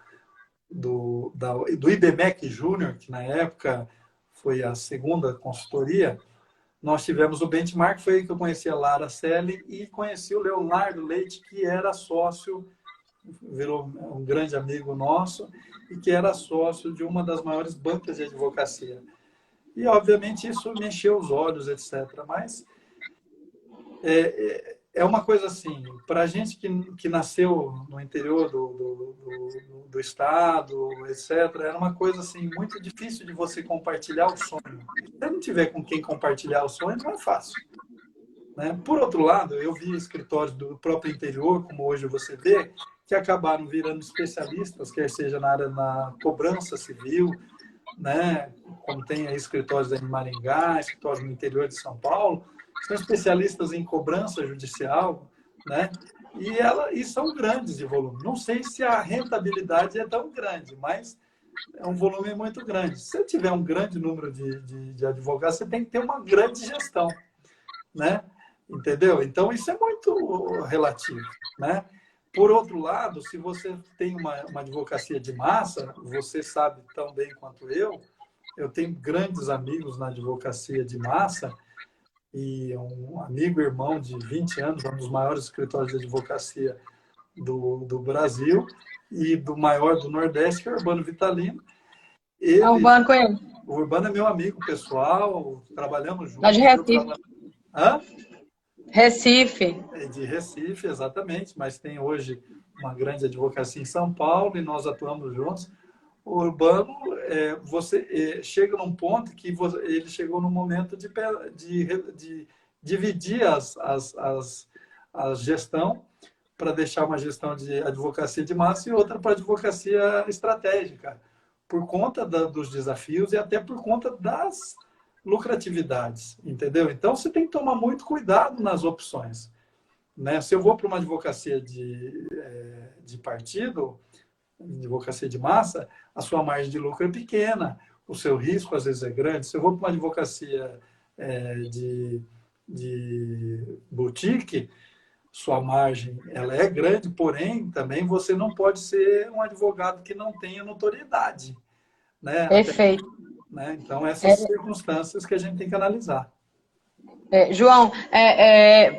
do, da, do IBMEC Júnior, que na época foi a segunda consultoria, nós tivemos o benchmark, foi aí que eu conheci a Lara Selle e conheci o Leonardo Leite, que era sócio, virou um grande amigo nosso, e que era sócio de uma das maiores bancas de advocacia. E, obviamente, isso me encheu os olhos, etc. Mas é, é, é uma coisa assim, para a gente que, que nasceu no interior do, do, do, do, estado, etc., era uma coisa assim muito difícil de você compartilhar o sonho. Se não tiver com quem compartilhar o sonho, não é fácil. Né? Por outro lado, eu vi escritórios do próprio interior, como hoje você vê, que acabaram virando especialistas, quer seja na área da cobrança civil, né, como tem escritórios em Maringá, escritórios no interior de São Paulo, são especialistas em cobrança judicial, né? E, ela, e são grandes de volume. Não sei se a rentabilidade é tão grande, mas é um volume muito grande. Se você tiver um grande número de, de, de advogados, você tem que ter uma grande gestão, né? Entendeu? Então, isso é muito relativo, né? Por outro lado, se você tem uma, uma advocacia de massa, você sabe tão bem quanto eu, eu tenho grandes amigos na advocacia de massa e um amigo irmão de 20 anos, um dos maiores escritórios de advocacia do, do Brasil e do maior do Nordeste, que é o Urbano Vitalino. Ele, é o Urbano conheço. O Urbano é meu amigo pessoal, trabalhamos juntos. Lá de Recife. Hã? Recife. É de Recife, exatamente, mas tem hoje uma grande advocacia em São Paulo e nós atuamos juntos. O Urbano, é, você é, chega num ponto que você, ele chegou no momento de, de, de dividir as, as, as, a gestão para deixar uma gestão de advocacia de massa e outra para advocacia estratégica, por conta da, dos desafios e até por conta das lucratividades, entendeu? Então você tem que tomar muito cuidado nas opções. Né? Se eu vou para uma advocacia de, é, de partido, advocacia de massa, a sua margem de lucro é pequena, o seu risco às vezes é grande. Se eu vou para uma advocacia é, de, de boutique, sua margem ela é grande, porém também você não pode ser um advogado que não tenha notoriedade. Né? Perfeito. Até, né? Então, essas é... circunstâncias que a gente tem que analisar. É, João, é, é,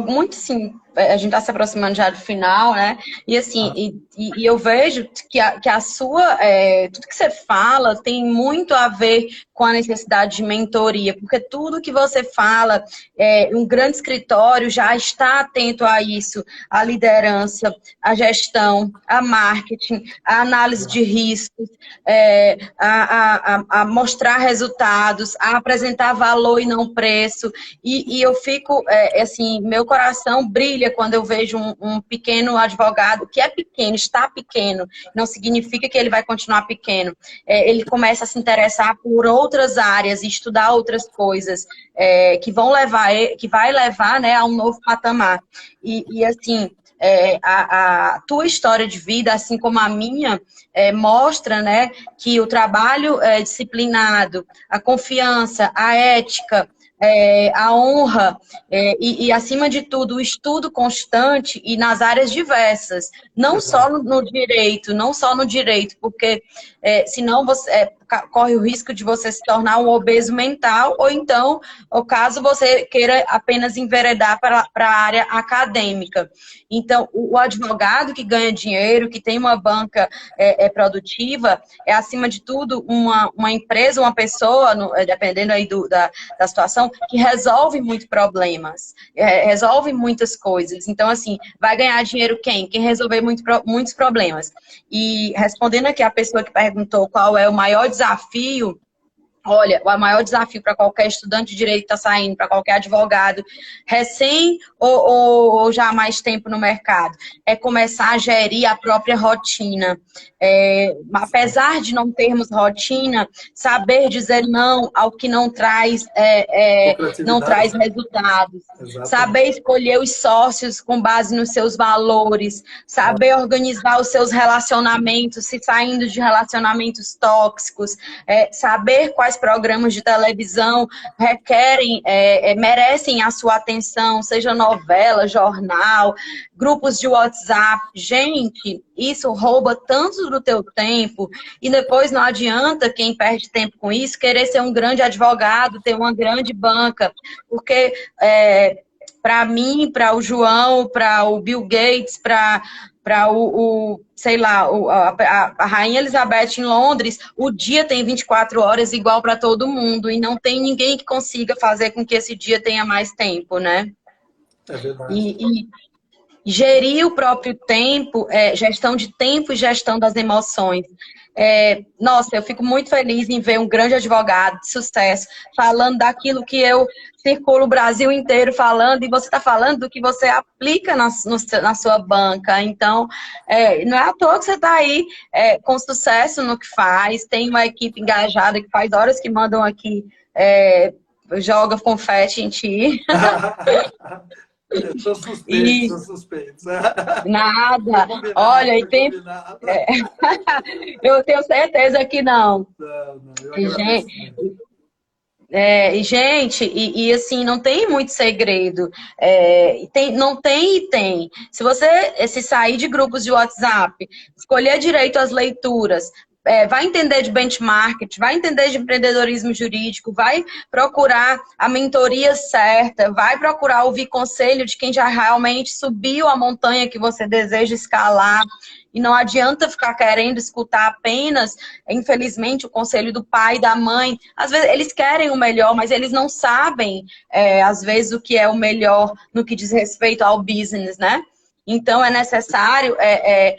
muito sim, a gente está se aproximando já do final, né? E assim, ah. e, e, eu vejo que a, que a sua, é, tudo que você fala tem muito a ver com a necessidade de mentoria, porque tudo que você fala, é, um grande escritório já está atento a isso, a liderança, a gestão, a marketing, a análise de riscos, é, a, a, a, mostrar resultados, a apresentar valor e não preço, e, e eu fico, é, assim, meu coração brilha quando eu vejo um, um pequeno advogado, que é pequeno, está pequeno, não significa que ele vai continuar pequeno, é, ele começa a se interessar por outras áreas, estudar outras coisas é, que vão levar, que vai levar né, a um novo patamar. E, e assim, é, a, a, tua história de vida, assim como a minha, é, mostra né, que o trabalho é, disciplinado, a confiança, a ética, é, a honra é, e, e, acima de tudo, o estudo constante e nas áreas diversas, não Exato. só no, no, direito, não só no direito, porque é, senão você é, corre o risco de você se tornar um obeso mental, ou então, o caso você queira apenas enveredar para a área acadêmica. Então, o, advogado que ganha dinheiro, que tem uma banca é, é produtiva, é acima de tudo uma, uma empresa, uma pessoa, no, é, dependendo aí do, da, da situação, que resolve muitos problemas, é, resolve muitas coisas. Então, assim, vai ganhar dinheiro quem? Quem resolver muito, muitos problemas. E respondendo aqui a pessoa que perguntou qual é o maior desafio Olha, o maior desafio para qualquer estudante de direito que está saindo, para qualquer advogado, recém ou, ou, ou, já há mais tempo no mercado, é começar a gerir a própria rotina. É, apesar de não termos rotina, saber dizer não ao que não traz, é, é, não traz resultados. Exatamente. Saber escolher os sócios com base nos seus valores, saber organizar os seus relacionamentos, se saindo de relacionamentos tóxicos, é, saber quais programas de televisão requerem, é, é, merecem a sua atenção, seja novela, jornal, grupos de WhatsApp. Gente, isso rouba tanto do teu tempo e depois não adianta quem perde tempo com isso querer ser um grande advogado, ter uma grande banca, porque é, para mim, para o João, para o Bill Gates, para para o, o, sei lá, o, a, a, Rainha Elizabeth em Londres, o dia tem 24 horas igual para todo mundo e não tem ninguém que consiga fazer com que esse dia tenha mais tempo, né? É verdade. E, e gerir o próprio tempo, é, gestão de tempo e gestão das emoções. É, nossa, eu fico muito feliz em ver um grande advogado de sucesso falando daquilo que eu circulo o Brasil inteiro falando, e você está falando do que você aplica na, no, na sua banca. Então, é, não é à toa que você está aí é, com sucesso no que faz, tem uma equipe engajada que faz horas que mandam aqui, é, joga confete em ti. Sou suspeito, e... sou suspeito. Nada. Olha, e tem. É... eu tenho certeza que não. Não, não. Eu gente... É, e, gente, e, e, assim, não tem muito segredo. É, tem, não tem e tem. Se você se sair de grupos de WhatsApp, escolher direito as leituras, é, vai entender de benchmark, vai entender de empreendedorismo jurídico, vai procurar a mentoria certa, vai procurar ouvir conselho de quem já realmente subiu a montanha que você deseja escalar. E não adianta ficar querendo escutar apenas, infelizmente, o conselho do pai, da mãe. Às vezes eles querem o melhor, mas eles não sabem, é, às vezes, o que é o melhor no que diz respeito ao business, né? Então é necessário é, é,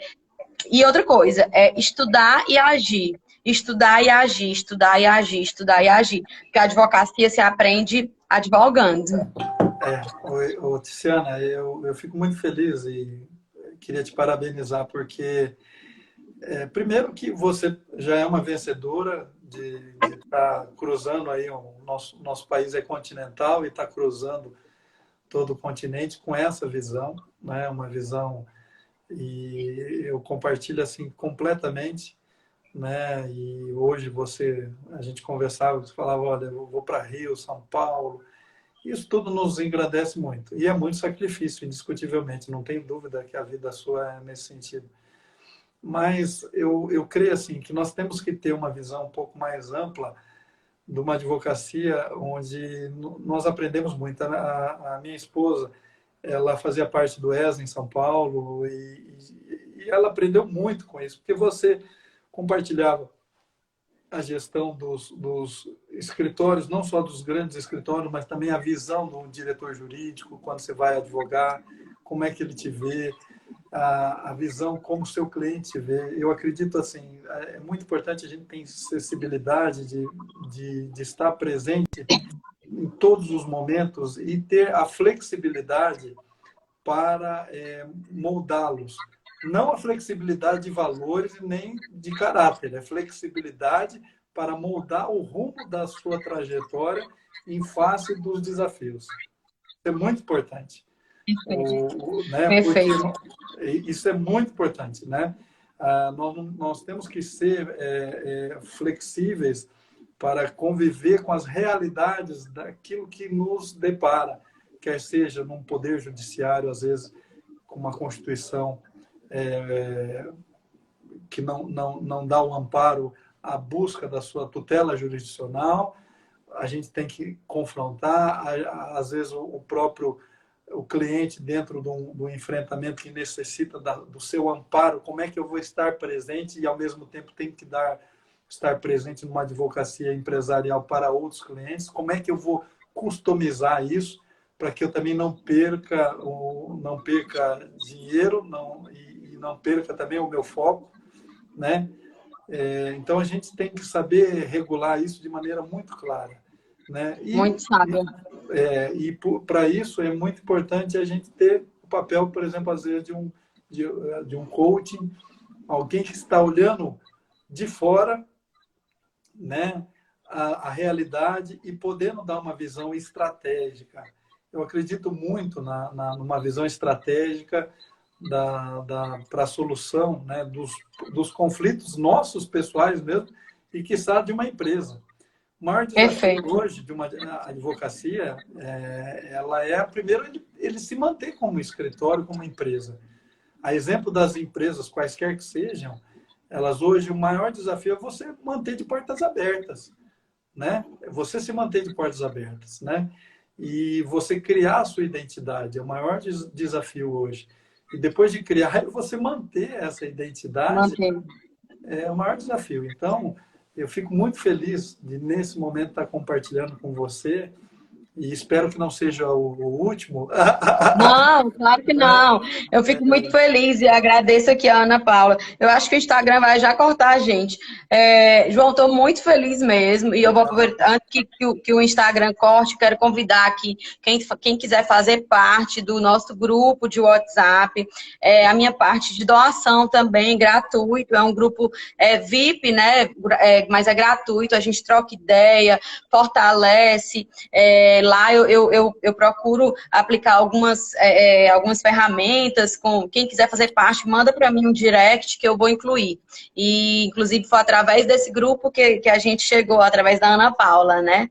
e outra coisa, é estudar e agir. Estudar e agir, estudar e agir, estudar e agir. Porque a advocacia se aprende advogando. É, ô, Tiziana, eu, eu fico muito feliz e queria te parabenizar, porque é, primeiro que você já é uma vencedora de estar tá cruzando aí, o nosso, nosso país é continental e está cruzando todo o continente com essa visão, né? uma visão e eu compartilho assim completamente, né? E hoje você, a gente conversava, você falava, olha, eu vou para Rio, São Paulo, isso tudo nos engrandece muito e é muito sacrifício, indiscutivelmente, não tem dúvida que a vida sua é nesse sentido. Mas eu, eu creio assim que nós temos que ter uma visão um pouco mais ampla de uma advocacia onde nós aprendemos muito. A, a minha esposa, ela fazia parte do ESA em São Paulo e, e, ela aprendeu muito com isso, porque você compartilhava a gestão dos, dos, escritórios, não só dos grandes escritórios, mas também a visão do diretor jurídico, quando você vai advogar, como é que ele te vê, a, a visão como o seu cliente te vê. Eu acredito assim, é muito importante a gente ter sensibilidade de, de, de estar presente em todos os momentos e ter a flexibilidade para é, moldá-los. Não a flexibilidade de valores nem de caráter, é flexibilidade para moldar o rumo da sua trajetória em face dos desafios. Isso é muito importante. O, né, Perfeito. isso é muito importante. Né? Ah, nós, nós temos que ser é, é, flexíveis para conviver com as realidades daquilo que nos depara, quer seja num poder judiciário, às vezes com uma constituição é, que não, não, não dá o amparo à busca da sua tutela jurisdicional, a gente tem que confrontar, às vezes o próprio o cliente dentro do, do enfrentamento que necessita da, do seu amparo, como é que eu vou estar presente e ao mesmo tempo tem que dar estar presente numa advocacia empresarial para outros clientes? Como é que eu vou customizar isso para que eu também não perca o, não perca dinheiro não, e, e não perca também o meu foco, né? É, então a gente tem que saber regular isso de maneira muito clara, né? E, muito sábio. E, é, e para isso é muito importante a gente ter o papel, por exemplo, às vezes de um de, de um coaching, alguém que está olhando de fora né, a, a, realidade e podendo dar uma visão estratégica. Eu acredito muito na, na numa visão estratégica da, da, para a solução né, dos, dos conflitos nossos pessoais mesmo e que sabe de uma empresa. O maior desafio hoje de uma advocacia, é, ela é, primeiro, ele, ele se manter como escritório, como empresa. A exemplo das empresas, quaisquer que sejam, elas hoje, o maior desafio é você manter de portas abertas, né? Você se manter de portas abertas, né? E você criar a sua identidade é o maior des desafio hoje. E depois de criar, você manter essa identidade é o maior desafio. Então, eu fico muito feliz de, nesse momento, estar compartilhando com você e espero que não seja o, último. Não, claro que não. Eu fico muito feliz e agradeço aqui a Ana Paula. Eu acho que o Instagram vai já cortar a gente. É, João, estou muito feliz mesmo. E eu vou aproveitar, antes que, que, que, o Instagram corte, quero convidar aqui quem, quem quiser fazer parte do nosso grupo de WhatsApp. É, a minha parte de doação também, gratuito. É um grupo é, VIP, né? É, mas é gratuito. A gente troca ideia, fortalece. É, lá eu, eu, eu, eu procuro aplicar algumas, é, é, algumas ferramentas. Com quem quiser fazer parte, manda para mim um direct que eu vou incluir. E, inclusive, foi através desse grupo que, que a gente chegou, através da Ana Paula, né?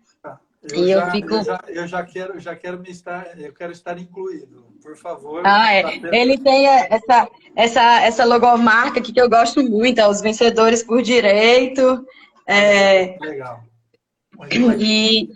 Eu e já, eu fico. Eu já, eu já, quero, já quero me estar, eu quero estar incluído. Por favor. Ah, é. Tá Ele tem essa, essa, essa logomarca aqui que eu gosto muito, é os vencedores por direito. É... Legal. E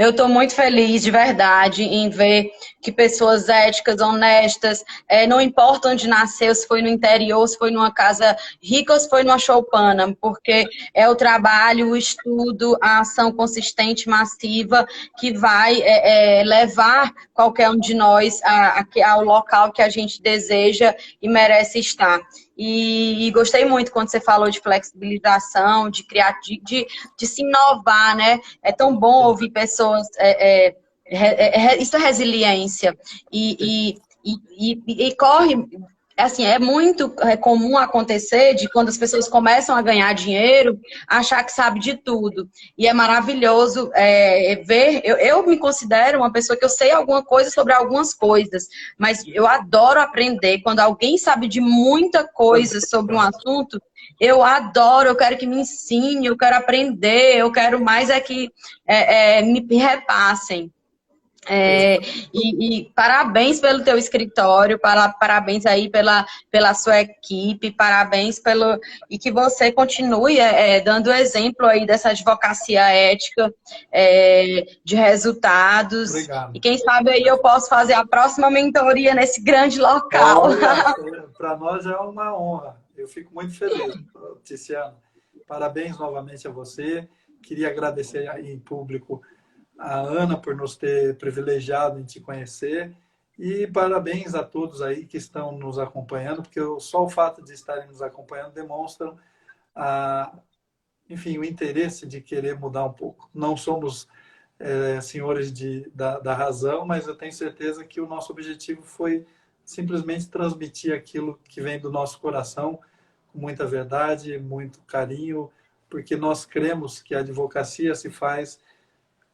eu estou muito feliz, de verdade, em ver que pessoas éticas, honestas, é, não importa onde nasceu, se foi no interior, se foi numa casa rica ou se foi numa choupana, porque é o trabalho, o estudo, a ação consistente, massiva, que vai é, é, levar qualquer um de nós a, a, ao local que a gente deseja e merece estar. E, e, gostei muito quando você falou de flexibilização, de criar, de, de, de se inovar, né? É tão bom ouvir pessoas. É, é, é, é isso é resiliência. E, e, e, corre assim, é muito é comum acontecer de quando as pessoas começam a ganhar dinheiro, achar que sabe de tudo. E é maravilhoso é, ver. Eu, eu me considero uma pessoa que eu sei alguma coisa sobre algumas coisas, mas eu adoro aprender. Quando alguém sabe de muita coisa sobre um assunto, eu adoro, eu quero que me ensine, eu quero aprender, eu quero mais é que é, é, me repassem. É, e, e, parabéns pelo teu escritório, para, parabéns aí pela, pela sua equipe, parabéns pelo e que você continue é, é dando exemplo aí dessa advocacia ética é, de resultados. Obrigado. E quem sabe aí eu posso fazer a próxima mentoria nesse grande local. Para nós é uma honra. Eu fico muito feliz, Tiziana. Parabéns novamente a você. Queria agradecer aí em público a Ana por nos ter privilegiado em te conhecer e parabéns a todos aí que estão nos acompanhando, porque só o fato de estarem nos acompanhando demonstra, a, enfim, o interesse de querer mudar um pouco. Não somos é, senhores de, da, da razão, mas eu tenho certeza que o nosso objetivo foi simplesmente transmitir aquilo que vem do nosso coração com muita verdade, muito carinho, porque nós cremos que a advocacia se faz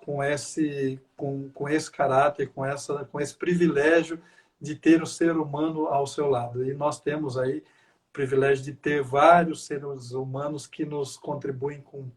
com esse, com, com esse caráter, com, essa, com esse privilégio de ter o ser humano ao seu lado. E nós temos aí o privilégio de ter vários seres humanos que nos contribuem com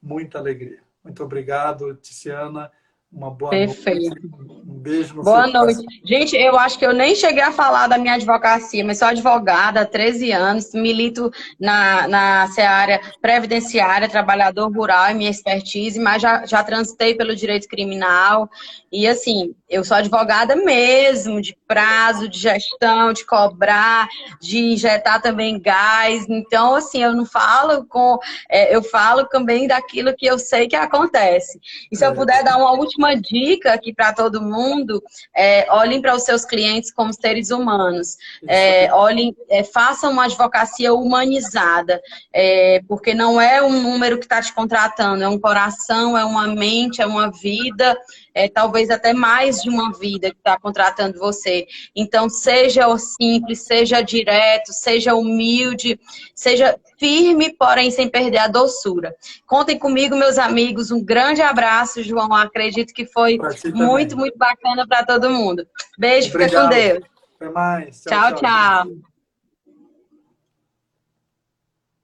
muita alegria. Muito obrigado, Tiziana. Uma boa Perfeito. noite. Um beijo no Boa noite. Gente, eu acho que eu nem cheguei a falar da minha advocacia, mas sou advogada há 13 anos, milito na, na seara previdenciária, trabalhador rural, é minha expertise, mas já, já transitei pelo direito criminal. E assim, eu sou advogada mesmo, de prazo, de gestão, de cobrar, de injetar também gás. Então, assim, eu não falo com. É, eu falo também daquilo que eu sei que acontece. E se eu puder dar uma última última dica aqui para todo mundo, é, olhem para os seus clientes como seres humanos. É, olhem, é, façam uma advocacia humanizada, é, porque não é um número que está te contratando, é um coração, é uma mente, é uma vida, é talvez até mais de uma vida que está contratando você. Então, seja simples, seja direto, seja humilde, seja firme, porém sem perder a doçura. Contem comigo, meus amigos. Um grande abraço, João. Acredito que foi muito, muito bacana para todo mundo. Beijo, Obrigado. fica com Deus. Até mais. tchau. tchau. tchau.